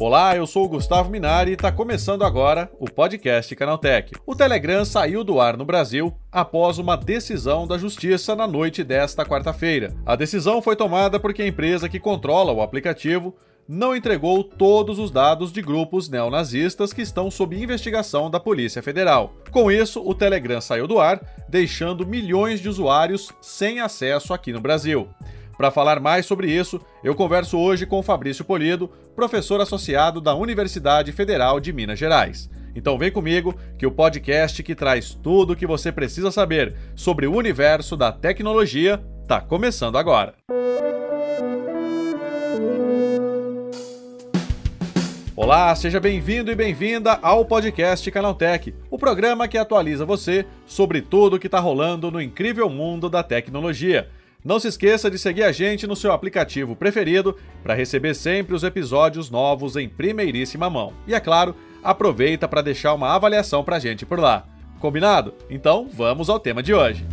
Olá, eu sou o Gustavo Minari e está começando agora o podcast Canaltech. O Telegram saiu do ar no Brasil após uma decisão da Justiça na noite desta quarta-feira. A decisão foi tomada porque a empresa que controla o aplicativo não entregou todos os dados de grupos neonazistas que estão sob investigação da Polícia Federal. Com isso, o Telegram saiu do ar, deixando milhões de usuários sem acesso aqui no Brasil. Para falar mais sobre isso, eu converso hoje com Fabrício Polido, professor associado da Universidade Federal de Minas Gerais. Então vem comigo que o podcast que traz tudo o que você precisa saber sobre o universo da tecnologia está começando agora. Olá, seja bem-vindo e bem-vinda ao podcast Canaltech, o programa que atualiza você sobre tudo o que está rolando no incrível mundo da tecnologia. Não se esqueça de seguir a gente no seu aplicativo preferido para receber sempre os episódios novos em primeiríssima mão. E é claro, aproveita para deixar uma avaliação para a gente por lá. Combinado? Então vamos ao tema de hoje.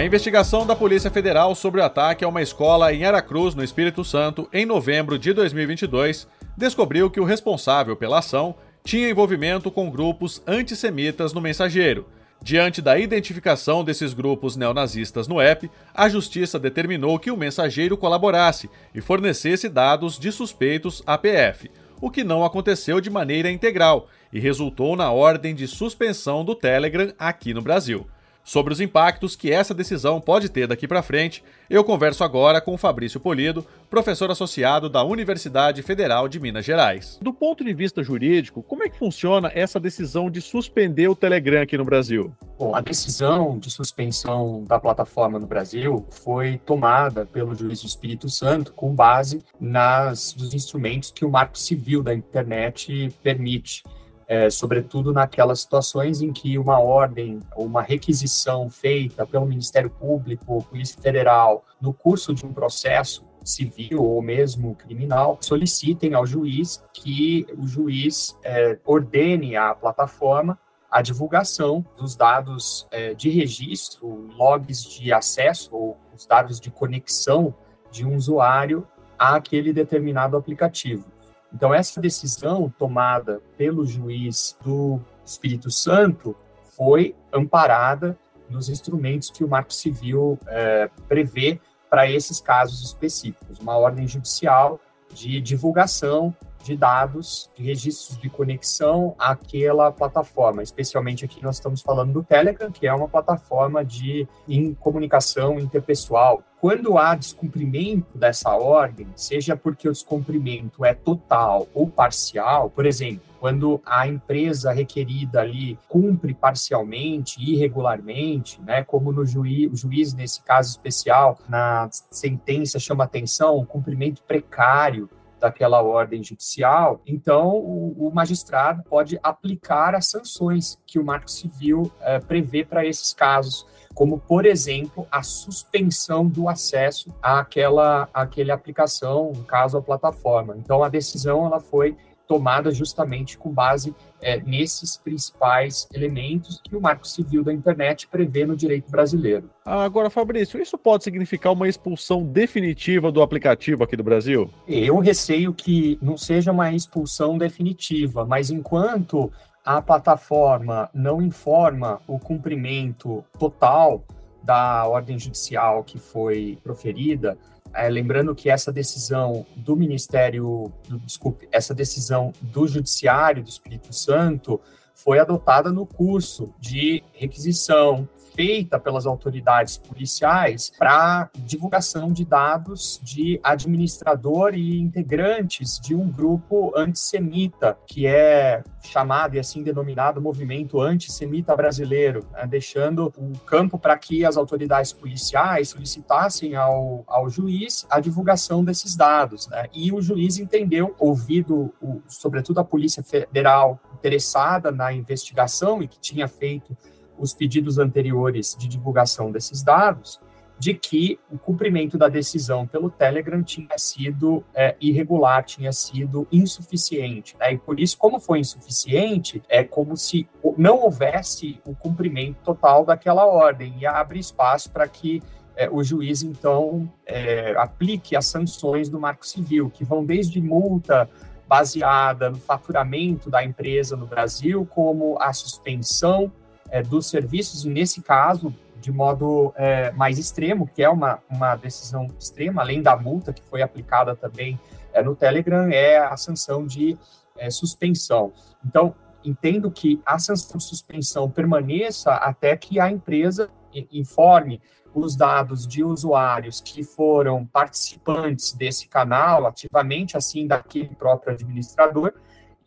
A investigação da Polícia Federal sobre o ataque a uma escola em Aracruz, no Espírito Santo, em novembro de 2022, descobriu que o responsável pela ação tinha envolvimento com grupos antissemitas no mensageiro. Diante da identificação desses grupos neonazistas no app, a justiça determinou que o mensageiro colaborasse e fornecesse dados de suspeitos à PF, o que não aconteceu de maneira integral e resultou na ordem de suspensão do Telegram aqui no Brasil. Sobre os impactos que essa decisão pode ter daqui para frente, eu converso agora com Fabrício Polido, professor associado da Universidade Federal de Minas Gerais. Do ponto de vista jurídico, como é que funciona essa decisão de suspender o Telegram aqui no Brasil? Bom, a decisão de suspensão da plataforma no Brasil foi tomada pelo juiz do Espírito Santo com base nas, nos instrumentos que o Marco Civil da internet permite é, sobretudo naquelas situações em que uma ordem ou uma requisição feita pelo Ministério Público ou Polícia Federal no curso de um processo civil ou mesmo criminal solicitem ao juiz que o juiz é, ordene à plataforma a divulgação dos dados é, de registro, logs de acesso ou os dados de conexão de um usuário àquele determinado aplicativo. Então, essa decisão tomada pelo juiz do Espírito Santo foi amparada nos instrumentos que o Marco Civil é, prevê para esses casos específicos, uma ordem judicial de divulgação de dados, de registros de conexão àquela plataforma. Especialmente aqui nós estamos falando do Telegram, que é uma plataforma de em comunicação interpessoal. Quando há descumprimento dessa ordem, seja porque o descumprimento é total ou parcial, por exemplo, quando a empresa requerida ali cumpre parcialmente, irregularmente, né, como no juiz, o juiz nesse caso especial, na sentença chama atenção, o cumprimento precário daquela ordem judicial, então o, o magistrado pode aplicar as sanções que o Marco Civil é, prevê para esses casos, como, por exemplo, a suspensão do acesso àquela, àquela aplicação, no caso, a plataforma. Então, a decisão ela foi tomada justamente com base é, nesses principais elementos que o Marco Civil da Internet prevê no direito brasileiro. Agora, Fabrício, isso pode significar uma expulsão definitiva do aplicativo aqui do Brasil? Eu receio que não seja uma expulsão definitiva, mas enquanto a plataforma não informa o cumprimento total da ordem judicial que foi proferida, é, lembrando que essa decisão do Ministério, do, desculpe, essa decisão do Judiciário do Espírito Santo foi adotada no curso de requisição feita pelas autoridades policiais para divulgação de dados de administrador e integrantes de um grupo antissemita, que é chamado e assim denominado movimento antissemita brasileiro, né, deixando o campo para que as autoridades policiais solicitassem ao, ao juiz a divulgação desses dados. Né, e o juiz entendeu, ouvido, o, sobretudo a Polícia Federal interessada na investigação e que tinha feito os pedidos anteriores de divulgação desses dados, de que o cumprimento da decisão pelo Telegram tinha sido é, irregular, tinha sido insuficiente. Né? E por isso, como foi insuficiente, é como se não houvesse o cumprimento total daquela ordem e abre espaço para que é, o juiz, então, é, aplique as sanções do Marco Civil, que vão desde multa baseada no faturamento da empresa no Brasil, como a suspensão é, dos serviços, e nesse caso, de modo é, mais extremo, que é uma, uma decisão extrema, além da multa que foi aplicada também é, no Telegram, é a sanção de é, suspensão. Então, entendo que a sanção de suspensão permaneça até que a empresa informe os dados de usuários que foram participantes desse canal ativamente, assim, daquele próprio administrador,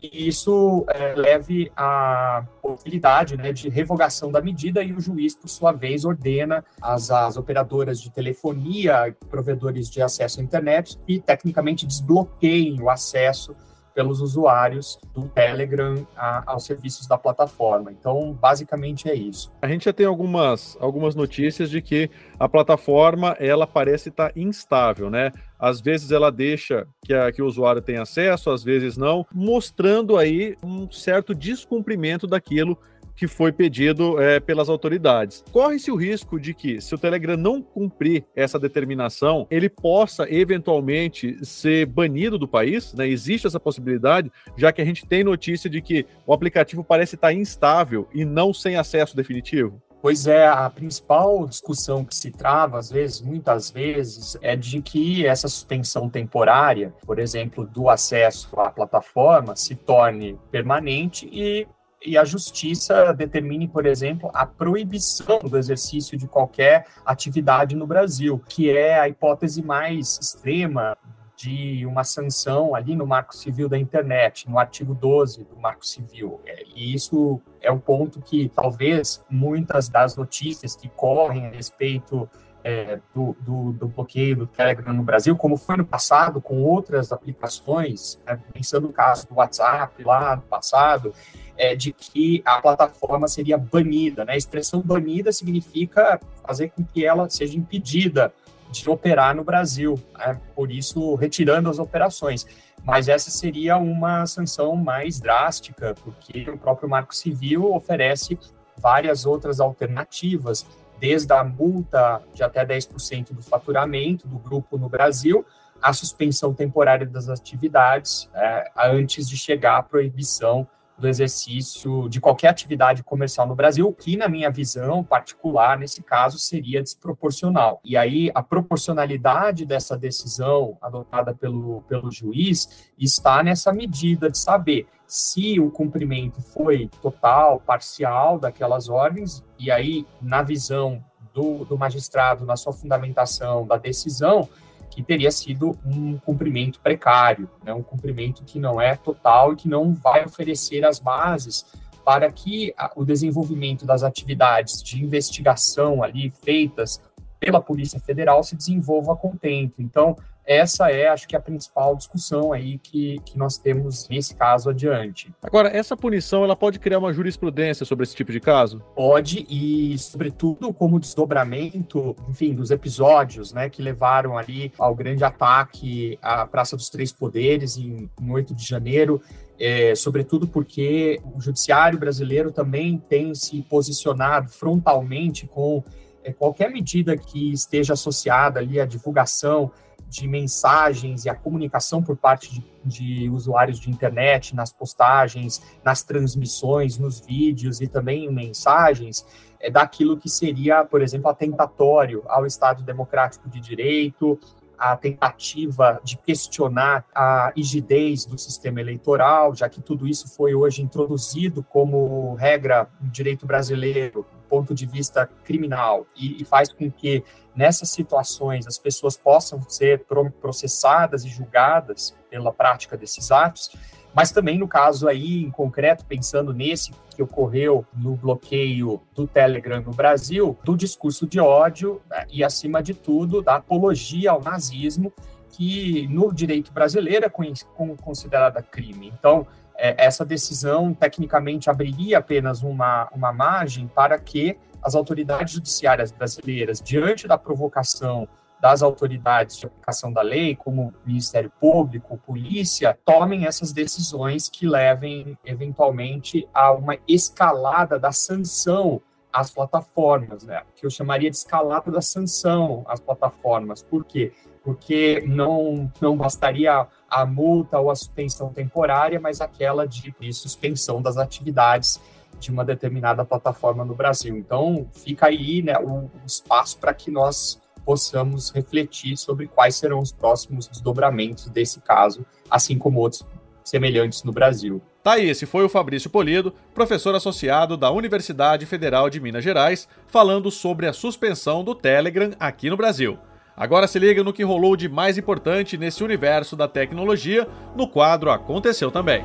e isso é, leve à possibilidade né, de revogação da medida e o juiz, por sua vez, ordena as, as operadoras de telefonia, provedores de acesso à internet, e tecnicamente desbloqueiem o acesso pelos usuários do Telegram a, aos serviços da plataforma. Então, basicamente é isso. A gente já tem algumas, algumas notícias de que a plataforma ela parece estar instável, né? Às vezes ela deixa que, a, que o usuário tenha acesso, às vezes não, mostrando aí um certo descumprimento daquilo que foi pedido é, pelas autoridades. Corre-se o risco de que, se o Telegram não cumprir essa determinação, ele possa eventualmente ser banido do país, né? Existe essa possibilidade, já que a gente tem notícia de que o aplicativo parece estar instável e não sem acesso definitivo. Pois é, a principal discussão que se trava, às vezes, muitas vezes, é de que essa suspensão temporária, por exemplo, do acesso à plataforma, se torne permanente e e a justiça determine, por exemplo, a proibição do exercício de qualquer atividade no Brasil, que é a hipótese mais extrema de uma sanção ali no Marco Civil da Internet, no artigo 12 do Marco Civil. É, e isso é um ponto que talvez muitas das notícias que correm a respeito é, do, do, do, bloqueio do Telegram no Brasil, como foi no passado com outras aplicações, né, pensando no caso do WhatsApp lá no passado, é, de que a plataforma seria banida. Né? A expressão banida significa fazer com que ela seja impedida de operar no Brasil, né? por isso retirando as operações. Mas essa seria uma sanção mais drástica, porque o próprio Marco Civil oferece várias outras alternativas, desde a multa de até 10% do faturamento do grupo no Brasil, a suspensão temporária das atividades, é, antes de chegar à proibição do exercício de qualquer atividade comercial no Brasil, que, na minha visão particular, nesse caso, seria desproporcional. E aí, a proporcionalidade dessa decisão adotada pelo, pelo juiz está nessa medida de saber se o cumprimento foi total, parcial daquelas ordens, e aí, na visão do, do magistrado, na sua fundamentação da decisão, que teria sido um cumprimento precário, né, um cumprimento que não é total e que não vai oferecer as bases para que o desenvolvimento das atividades de investigação ali feitas pela Polícia Federal se desenvolva com tempo. Então, essa é, acho que, a principal discussão aí que, que nós temos nesse caso adiante. Agora, essa punição, ela pode criar uma jurisprudência sobre esse tipo de caso? Pode, e sobretudo como desdobramento, enfim, dos episódios, né, que levaram ali ao grande ataque à Praça dos Três Poderes em, em 8 de janeiro, é, sobretudo porque o judiciário brasileiro também tem se posicionado frontalmente com qualquer medida que esteja associada ali à divulgação de mensagens e a comunicação por parte de, de, usuários de internet, nas postagens, nas transmissões, nos vídeos e também em mensagens, é daquilo que seria, por exemplo, atentatório ao Estado Democrático de Direito, a tentativa de questionar a rigidez do sistema eleitoral, já que tudo isso foi hoje introduzido como regra no direito brasileiro, ponto de vista criminal, e, e faz com que nessas situações as pessoas possam ser processadas e julgadas pela prática desses atos, mas também no caso aí em concreto, pensando nesse que ocorreu no bloqueio do Telegram no Brasil, do discurso de ódio né, e, acima de tudo, da apologia ao nazismo, que no direito brasileiro é considerada crime. Então, é, essa decisão tecnicamente abriria apenas uma, uma margem para que as autoridades judiciárias brasileiras, diante da provocação das autoridades de aplicação da lei, como Ministério Público, polícia, tomem essas decisões que levem, eventualmente, a uma escalada da sanção às plataformas, né? que eu chamaria de escalada da sanção às plataformas. Por quê? Porque não, não bastaria a multa ou a suspensão temporária, mas aquela de, de suspensão das atividades de uma determinada plataforma no Brasil. Então, fica aí né, o, o espaço para que nós possamos refletir sobre quais serão os próximos desdobramentos desse caso, assim como outros semelhantes no Brasil. Tá aí, esse foi o Fabrício Polido, professor associado da Universidade Federal de Minas Gerais, falando sobre a suspensão do Telegram aqui no Brasil. Agora se liga no que rolou de mais importante nesse universo da tecnologia no quadro Aconteceu Também.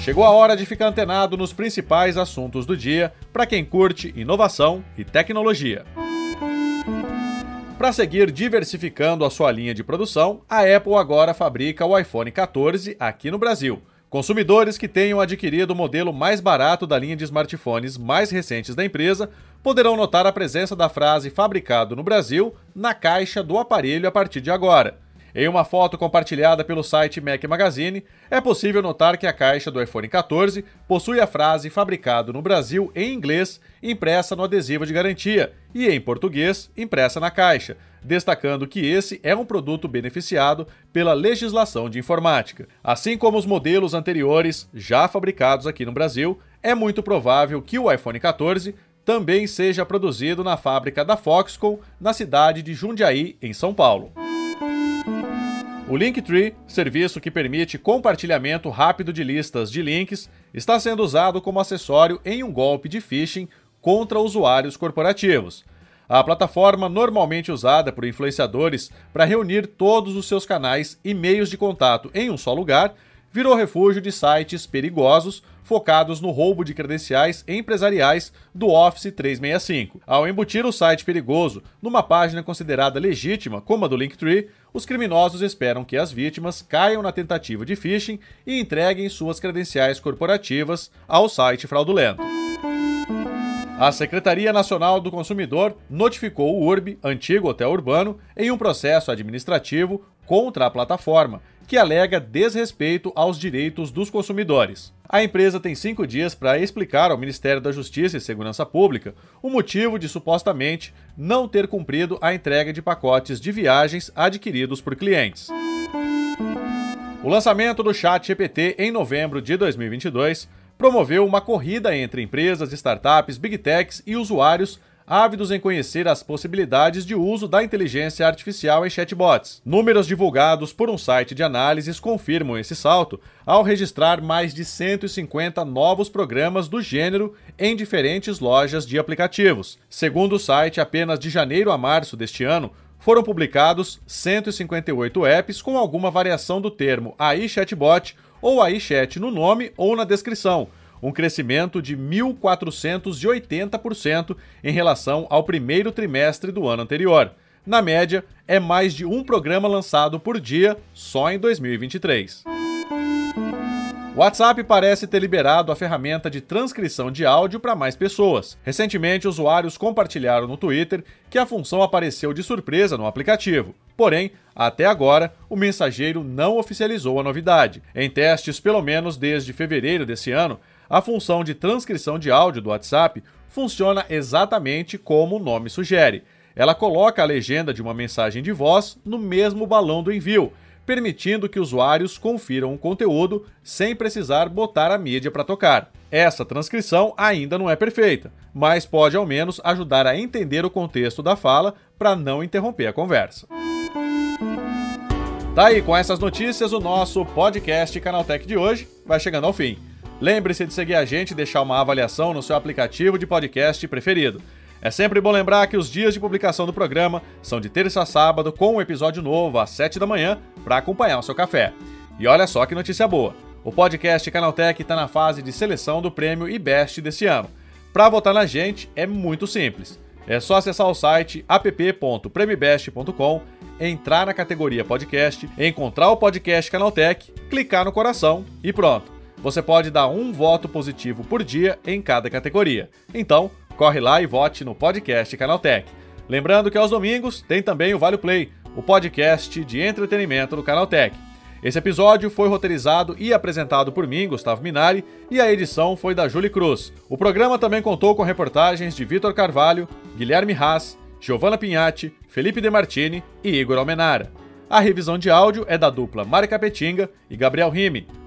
Chegou a hora de ficar antenado nos principais assuntos do dia para quem curte inovação e tecnologia. Para seguir diversificando a sua linha de produção, a Apple agora fabrica o iPhone 14 aqui no Brasil. Consumidores que tenham adquirido o modelo mais barato da linha de smartphones mais recentes da empresa poderão notar a presença da frase fabricado no Brasil na caixa do aparelho a partir de agora. Em uma foto compartilhada pelo site Mac Magazine, é possível notar que a caixa do iPhone 14 possui a frase fabricado no Brasil em inglês impressa no adesivo de garantia e em português impressa na caixa, destacando que esse é um produto beneficiado pela legislação de informática. Assim como os modelos anteriores já fabricados aqui no Brasil, é muito provável que o iPhone 14 também seja produzido na fábrica da Foxconn, na cidade de Jundiaí, em São Paulo. O Linktree, serviço que permite compartilhamento rápido de listas de links, está sendo usado como acessório em um golpe de phishing contra usuários corporativos. A plataforma normalmente usada por influenciadores para reunir todos os seus canais e meios de contato em um só lugar virou refúgio de sites perigosos focados no roubo de credenciais empresariais do Office 365. Ao embutir o site perigoso numa página considerada legítima, como a do Linktree, os criminosos esperam que as vítimas caiam na tentativa de phishing e entreguem suas credenciais corporativas ao site fraudulento. A Secretaria Nacional do Consumidor notificou o URB, antigo hotel urbano, em um processo administrativo contra a plataforma, que alega desrespeito aos direitos dos consumidores. A empresa tem cinco dias para explicar ao Ministério da Justiça e Segurança Pública o motivo de supostamente não ter cumprido a entrega de pacotes de viagens adquiridos por clientes. O lançamento do Chat GPT em novembro de 2022 promoveu uma corrida entre empresas, startups, big techs e usuários ávidos em conhecer as possibilidades de uso da inteligência artificial em chatbots. Números divulgados por um site de análises confirmam esse salto ao registrar mais de 150 novos programas do gênero em diferentes lojas de aplicativos. Segundo o site, apenas de janeiro a março deste ano, foram publicados 158 apps com alguma variação do termo AI Chatbot ou AI Chat no nome ou na descrição um crescimento de 1.480% em relação ao primeiro trimestre do ano anterior. Na média, é mais de um programa lançado por dia só em 2023. O WhatsApp parece ter liberado a ferramenta de transcrição de áudio para mais pessoas. Recentemente, usuários compartilharam no Twitter que a função apareceu de surpresa no aplicativo. Porém, até agora, o mensageiro não oficializou a novidade. Em testes, pelo menos desde fevereiro desse ano, a função de transcrição de áudio do WhatsApp funciona exatamente como o nome sugere. Ela coloca a legenda de uma mensagem de voz no mesmo balão do envio, permitindo que usuários confiram o conteúdo sem precisar botar a mídia para tocar. Essa transcrição ainda não é perfeita, mas pode ao menos ajudar a entender o contexto da fala para não interromper a conversa. Tá aí, com essas notícias, o nosso podcast Canaltech de hoje vai chegando ao fim. Lembre-se de seguir a gente e deixar uma avaliação no seu aplicativo de podcast preferido. É sempre bom lembrar que os dias de publicação do programa são de terça a sábado, com um episódio novo às 7 da manhã para acompanhar o seu café. E olha só que notícia boa: o podcast Canaltech está na fase de seleção do prêmio IBEST desse ano. Para votar na gente é muito simples. É só acessar o site app.premibest.com, entrar na categoria podcast, encontrar o podcast Canaltech, clicar no coração e pronto. Você pode dar um voto positivo por dia em cada categoria. Então, corre lá e vote no podcast Canaltech. Lembrando que aos domingos tem também o Vale Play, o podcast de entretenimento do Canaltech. Esse episódio foi roteirizado e apresentado por mim, Gustavo Minari, e a edição foi da Julie Cruz. O programa também contou com reportagens de Vitor Carvalho, Guilherme Haas, Giovanna Pinhatti, Felipe De Martini e Igor Almenara. A revisão de áudio é da dupla Mari Capetinga e Gabriel Rime,